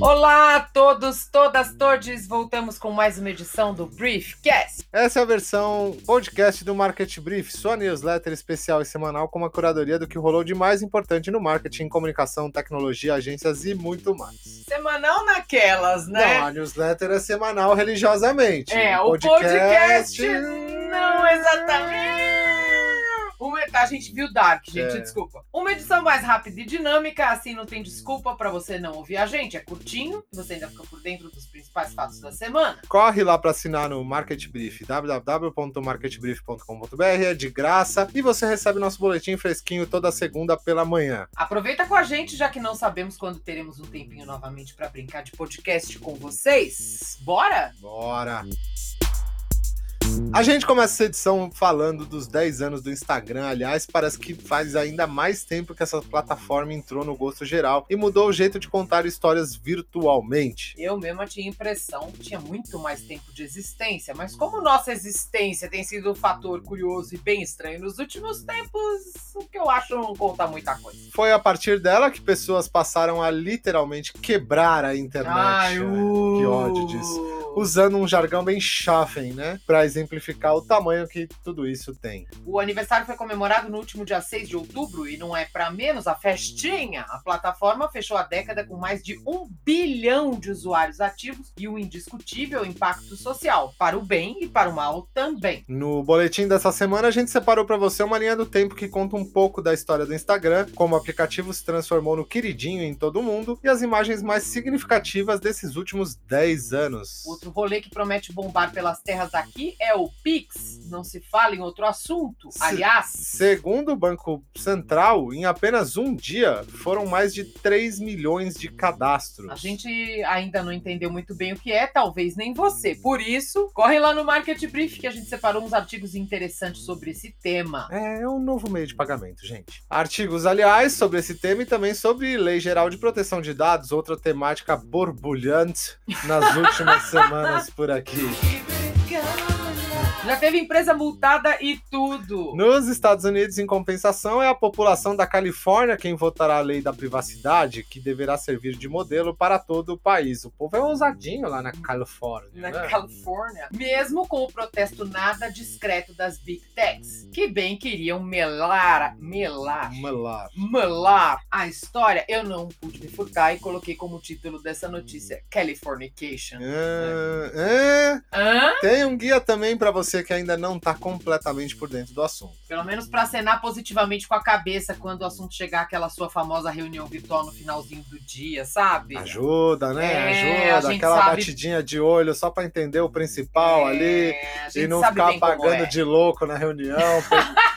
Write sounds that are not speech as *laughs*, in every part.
Olá a todos, todas, todes. Voltamos com mais uma edição do Briefcast. Essa é a versão podcast do Market Brief, sua newsletter especial e semanal com uma curadoria do que rolou de mais importante no marketing, comunicação, tecnologia, agências e muito mais. Semanal naquelas, né? Não, a newsletter é semanal religiosamente. É, o podcast, não exatamente. Uma, a gente viu Dark, gente, É. desculpa. Uma edição mais rápida e dinâmica, assim não tem desculpa pra você não ouvir a gente. É curtinho, você ainda fica por dentro dos principais fatos da semana. Corre lá para assinar no Market Brief, www.marketbrief.com.br, é de graça e você recebe nosso boletim fresquinho toda segunda pela manhã. Aproveita com a gente, já que não sabemos quando teremos um tempinho novamente pra brincar de podcast com vocês. Bora? Bora! A gente começa essa edição falando dos 10 anos do Instagram. Aliás, parece que faz ainda mais tempo que essa plataforma entrou no gosto geral e mudou o jeito de contar histórias virtualmente. Eu mesma tinha impressão que tinha muito mais tempo de existência, mas como nossa existência tem sido um fator curioso e bem estranho nos últimos tempos, o que eu acho não conta muita coisa. Foi a partir dela que pessoas passaram a literalmente quebrar a internet. Ai, uh. Que ódio disso. Usando um jargão bem chafem, né? Pra exemplificar o tamanho que tudo isso tem. O aniversário foi comemorado no último dia 6 de outubro e não é pra menos a festinha. A plataforma fechou a década com mais de um bilhão de usuários ativos e um indiscutível impacto social, para o bem e para o mal também. No boletim dessa semana, a gente separou pra você uma linha do tempo que conta um pouco da história do Instagram, como o aplicativo se transformou no queridinho em todo mundo e as imagens mais significativas desses últimos 10 anos. Outro rolê que promete bombar pelas terras daqui é o Pix. Não se fala em outro assunto. Se- Aliás, Segundo o Banco Central, em apenas um dia foram mais de 3 milhões de cadastros. a gente ainda não entendeu muito bem o que é, talvez nem você. Por isso, corre lá no Market Brief que a gente separou uns artigos interessantes sobre esse tema. É, é um novo meio de pagamento, gente. Artigos, aliás, sobre esse tema e também sobre Lei Geral de Proteção de Dados, outra temática borbulhante nas últimas semanas *laughs* por aqui. Já teve empresa multada e tudo. Nos Estados Unidos, em compensação, é a população da Califórnia quem votará a lei da privacidade, que deverá servir de modelo para todo o país. O povo é ousadinho lá na Califórnia. Na né? Califórnia, mesmo com o protesto nada discreto das Big Techs, que bem queriam melar, melar, lá. melar a história, eu não pude me furtar e coloquei como título dessa notícia Californication. É, é, Hã? tem um guia também para você que ainda não tá completamente por dentro do assunto. Pelo menos pra acenar positivamente com a cabeça quando o assunto chegar àquela sua famosa reunião virtual no finalzinho do dia, sabe? Ajuda, né? É, Ajuda, aquela sabe- batidinha de olho só para entender o principal ali É, a gente e não ficar pagando é. de louco na reunião. *laughs*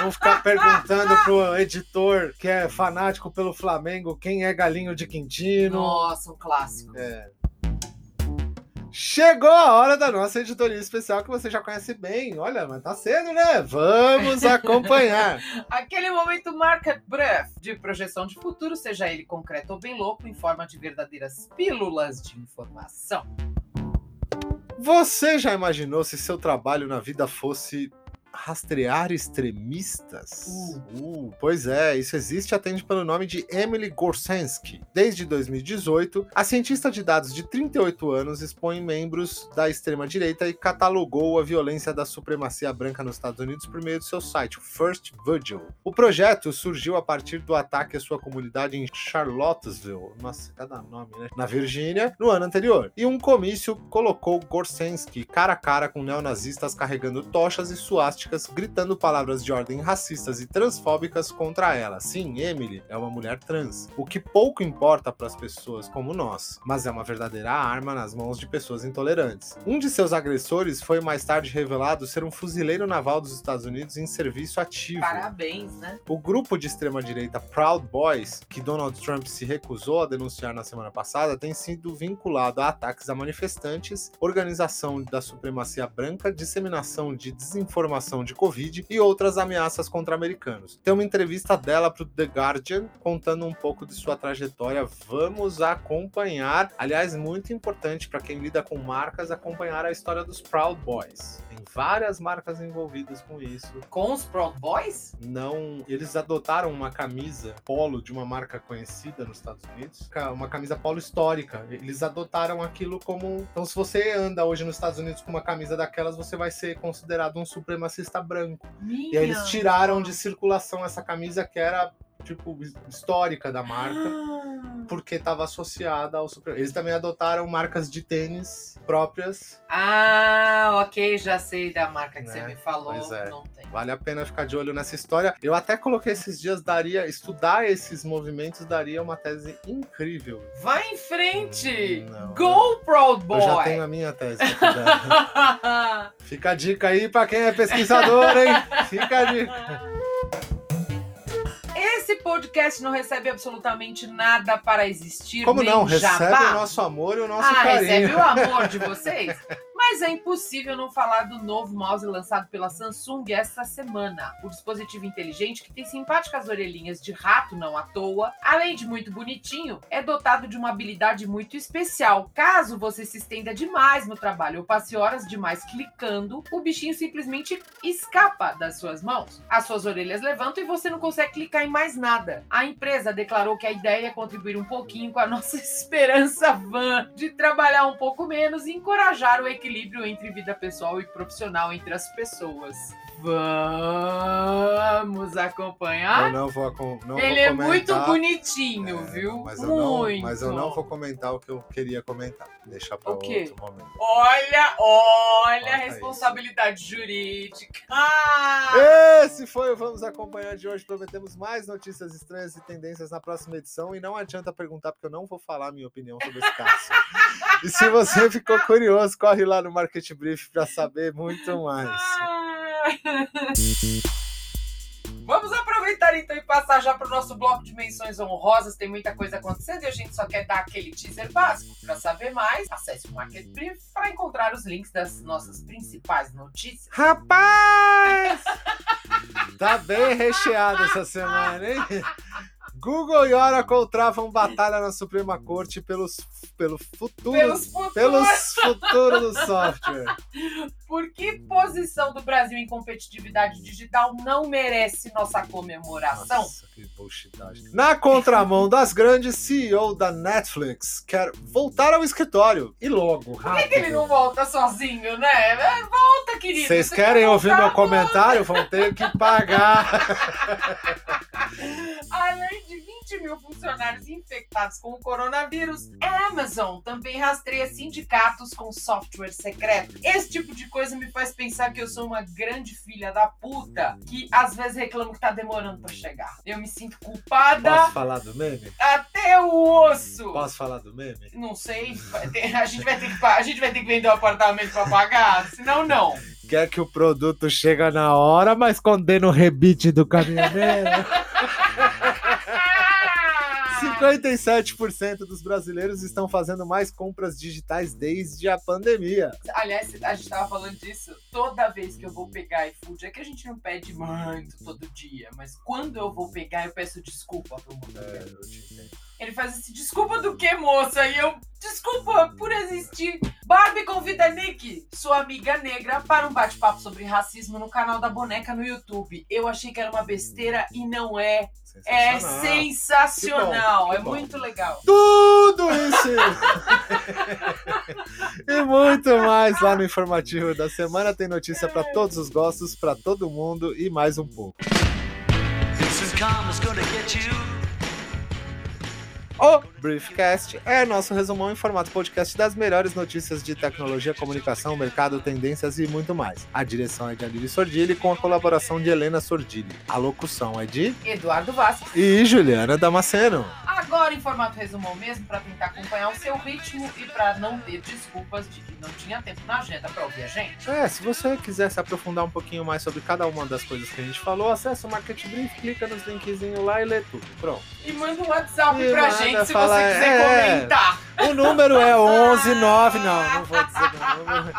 Não ficar perguntando pro editor que é fanático pelo Flamengo quem é galinho de Quintino. Nossa, um clássico. É. Chegou a hora da nossa editoria especial que você já conhece bem. Olha, mas tá cedo, né? Vamos *laughs* acompanhar. Aquele momento market breath de projeção de futuro, seja ele concreto ou bem louco, em forma de verdadeiras pílulas de informação. Você já imaginou se seu trabalho na vida fosse rastrear extremistas? Uh, pois é, isso existe e atende pelo nome de Emily Gorsensky. Desde 2018, a cientista de dados de 38 anos expõe membros da extrema-direita e catalogou a violência da supremacia branca nos Estados Unidos por meio do seu site, First Vigil. O projeto surgiu a partir do ataque à sua comunidade em Charlottesville, nossa, cada nome, né? Na Virgínia, no ano anterior. E um comício colocou Gorsensky cara a cara com neonazistas carregando tochas e suásticas, gritando palavras de ordem racistas e transfóbicas contra ela. Sim, Emily é uma mulher trans, o que pouco importa para as pessoas como nós, mas é uma verdadeira arma nas mãos de pessoas intolerantes. Um de seus agressores foi mais tarde revelado ser um fuzileiro naval dos Estados Unidos em serviço ativo. Parabéns, né? O grupo de extrema-direita Proud Boys, que Donald Trump se recusou a denunciar na semana passada, tem sido vinculado a ataques a manifestantes, organização da supremacia branca, disseminação de desinformação de Covid e outras ameaças contra americanos. Tem uma entrevista dela para o The Guardian contando um pouco de sua trajetória. Vamos acompanhar. Aliás, muito importante para quem lida com marcas acompanhar a história dos Proud Boys. Várias marcas envolvidas com isso. Com os Proud Boys? Não, eles adotaram uma camisa polo de uma marca conhecida nos Estados Unidos, uma camisa polo histórica. Eles adotaram aquilo como. Então, se você anda hoje nos Estados Unidos com uma camisa daquelas, você vai ser considerado um supremacista branco. Minha E aí eles tiraram de circulação essa camisa que era tipo histórica da marca Ah. porque estava associada ao super. Eles também adotaram marcas de tênis próprias. Ah, ok, já sei da marca que Né? você me falou. É. Não tem. Vale a pena ficar de olho nessa história. Eu até coloquei esses dias daria estudar esses movimentos daria uma tese incrível. Vai em frente! Hum. Go, Proud Boy! Eu já tenho a minha tese. *laughs* Fica a dica aí para quem é pesquisador, hein? Fica a dica. Esse podcast não recebe absolutamente nada para existir. Como nem não? Recebe jabá. o nosso amor e o nosso ah, carinho. recebe o amor de vocês? *laughs* Mas é impossível não falar do novo mouse lançado pela Samsung esta semana. O dispositivo inteligente, que tem simpáticas orelhinhas de rato não à toa, além de muito bonitinho, é dotado de uma habilidade muito especial. Caso você se estenda demais no trabalho ou passe horas demais clicando, o bichinho simplesmente escapa das suas mãos. As suas orelhas levantam e você não consegue clicar em mais nada. A empresa declarou que a ideia é contribuir um pouquinho com a *laughs* nossa esperança vã de trabalhar um pouco menos e encorajar o equilíbrio entre vida pessoal e profissional entre as pessoas. Vamos acompanhar? Eu não vou, não Ele vou é muito bonitinho, É, viu? Mas eu, muito. não, mas eu não vou comentar o que eu queria comentar. Deixa para outro momento. Olha, olha a Olha responsabilidade jurídica. Ah! Esse foi o Vamos Acompanhar de hoje. Prometemos mais notícias estranhas e tendências na próxima edição. E não adianta perguntar, porque eu não vou falar a minha opinião sobre esse caso. e se você ficou curioso, corre lá no Market Brief para saber muito mais. *laughs* Ah! *laughs* Vamos aproveitar então e passar já para o nosso bloco de menções honrosas. Tem muita coisa acontecendo e a gente só quer dar aquele teaser básico. Para saber mais, acesse o Market Brief para encontrar os links das nossas principais notícias. Rapaz! *laughs* Tá bem recheado essa semana, hein? *laughs* Google e Oracle travam batalha na Suprema Corte pelos, pelo futuro, Pelos futuros, pelos futuros do software. *laughs* por que posição do Brasil em competitividade digital não merece nossa comemoração? Nossa, que bullshitagem. Na contramão das grandes, CEO da Netflix quer voltar ao escritório. E logo, Por que, que ele rápido. não volta sozinho, né? É, Volta, querido. Vocês Você querem quer ouvir meu comentário? Vão ter que pagar. *laughs* Além de 20 mil funcionários infectados com o coronavírus, a Amazon também rastreia sindicatos com software secreto. Esse tipo de coisa me faz pensar que eu sou uma grande filha da puta que às vezes reclamo que tá demorando pra chegar. Eu me sinto culpada Posso falar do meme? até o osso. Posso falar do meme? Não sei, a gente vai ter que a gente vai ter que vender o apartamento pra pagar, senão não. Quer que o produto chega na hora, mas condena o rebite do caminhoneiro. *laughs* Ah! 57% dos brasileiros estão fazendo mais compras digitais desde a pandemia. Aliás, a gente tava falando disso. Toda vez que eu vou pegar iFood, é que a gente não pede muito todo dia, mas quando eu vou pegar, eu peço desculpa pro motoqueiro. eu te entendo. Ele faz assim, desculpa do que, moça? E eu, desculpa por existir. Barbie convida Nick, sua amiga negra, para um bate-papo sobre racismo no canal da Boneca no YouTube. Eu achei que era uma besteira e não é. É Sensacional. Que bom, que é bom. muito legal. Tudo isso *laughs* e muito mais lá no informativo da semana. Tem notícia para todos os gostos, para todo mundo e mais um pouco. This is karma's gonna get you. O Briefcast é nosso resumão em formato podcast das melhores notícias de tecnologia, comunicação, mercado, tendências e muito mais. A direção é de Aline Sordilli com a colaboração de Helena Sordilli. A locução é de Eduardo Vasco. e Juliana Damasceno. Agora em formato resumão mesmo, para tentar acompanhar o seu ritmo e para não ter desculpas de que não tinha tempo na agenda para ouvir a gente. É, se você quiser se aprofundar um pouquinho mais sobre cada uma das coisas que a gente falou, acessa o Market Brief, clica nos linkzinhos lá e lê tudo. Pronto. E manda um WhatsApp E pra gente se falar, você quiser é. comentar. O número é *laughs* 119, não, não vou dizer o número.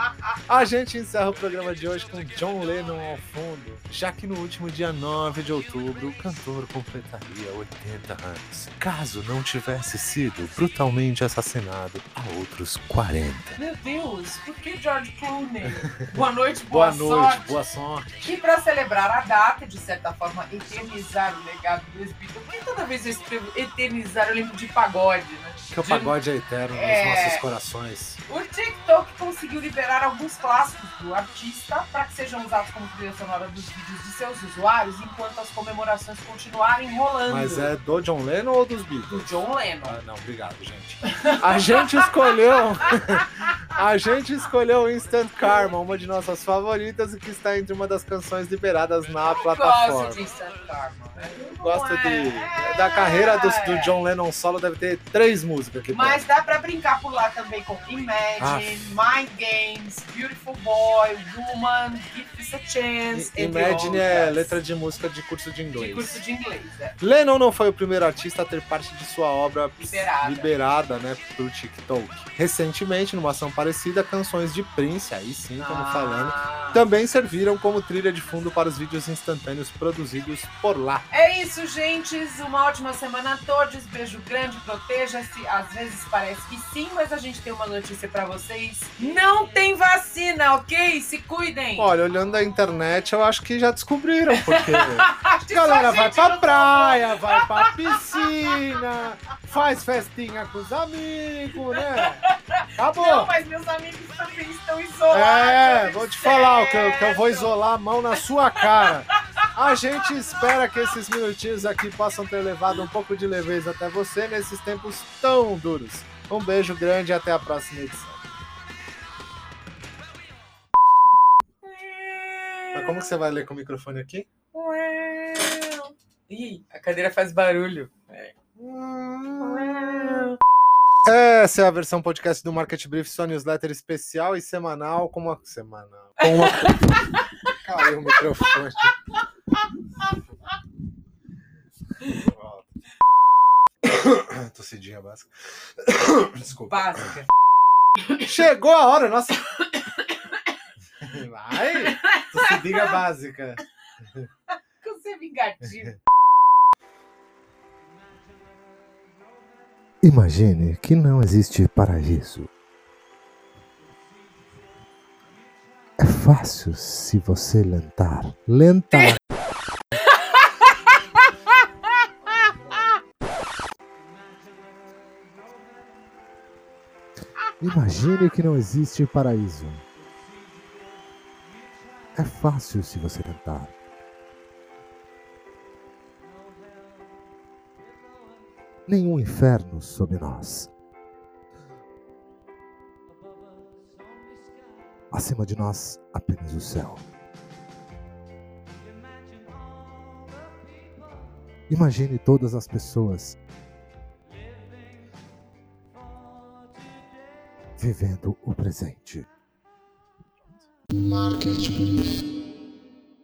A gente encerra o programa de hoje com John Lennon ao fundo, já que no último dia 9 de outubro o cantor completaria 80 anos, caso não tivesse sido brutalmente assassinado há outros 40. Meu Deus, por que George Clooney? *laughs* Boa noite, boa, Boa, noite, sorte. boa sorte. E para celebrar a data, de certa forma, eternizar o legado dos Beatles, porque toda vez eu escrevo eternizar, eu lembro de pagode, né? Que o De- pagode é eterno É. nos nossos corações. O TikTok conseguiu liberar alguns clássicos do artista para que sejam usados como trilha sonora dos vídeos de seus usuários enquanto as comemorações continuarem rolando. Mas é do John Lennon ou dos do Beatles? John Lennon. Ah, não, obrigado, gente. A gente escolheu. *laughs* A gente escolheu Instant Karma, uma de nossas favoritas e que está entre uma das canções liberadas na Eu plataforma. gosto de Instant Karma. Não Gosto é- de. Da carreira do, do John Lennon solo deve ter três músicas aqui. Mas dá pra brincar por lá também com Imagine, Mind Games, Beautiful Boy, Woman, Give A Chance. I- Imagine é letra de música de curso de de inglês. curso de inglês. É. Lennon não foi o primeiro artista a ter parte de sua obra Liberada. liberada, né, pro TikTok. Recentemente, numa ação parecida, canções de Prince, aí sim, estamos falando, Ah. também serviram como trilha de fundo para os vídeos instantâneos produzidos por lá. É isso, gente. Uma ótima semana a todos. Beijo grande, proteja-se. Às vezes parece que sim, mas a gente tem uma notícia pra vocês. Não tem vacina, ok? Se cuidem. Olha, olhando a internet, eu acho que já descobriram, porque *laughs* que a galera vai pra praia, vai pra piscina, faz festinha com os amigos, né? Acabou. Não, mas meus amigos também estão isolados. É, vou te falar que, eu- que eu vou isolar a mão na sua cara. A gente espera que esses minutinhos aqui possam ter levado um pouco de leveza até você nesses tempos tão duros. Um beijo grande e até a próxima edição. Como que você vai ler com o microfone aqui? Ih, a cadeira faz barulho. Essa é a versão podcast do Market Brief, sua newsletter especial e semanal. Com uma. Semanal. Com uma. *laughs* Caiu o microfone. Tossidinha básica. *coughs* Desculpa. Básica. Chegou a hora, nossa. Vai! Tossidinha básica. Você é vingativo. Imagine que não existe paraíso. É fácil se você lentar. Lentar. *laughs* Imagine que não existe paraíso. É fácil se você tentar. Nenhum inferno sob nós. Acima de nós, apenas o céu. Imagine todas as pessoas vivendo o presente. Market Brief.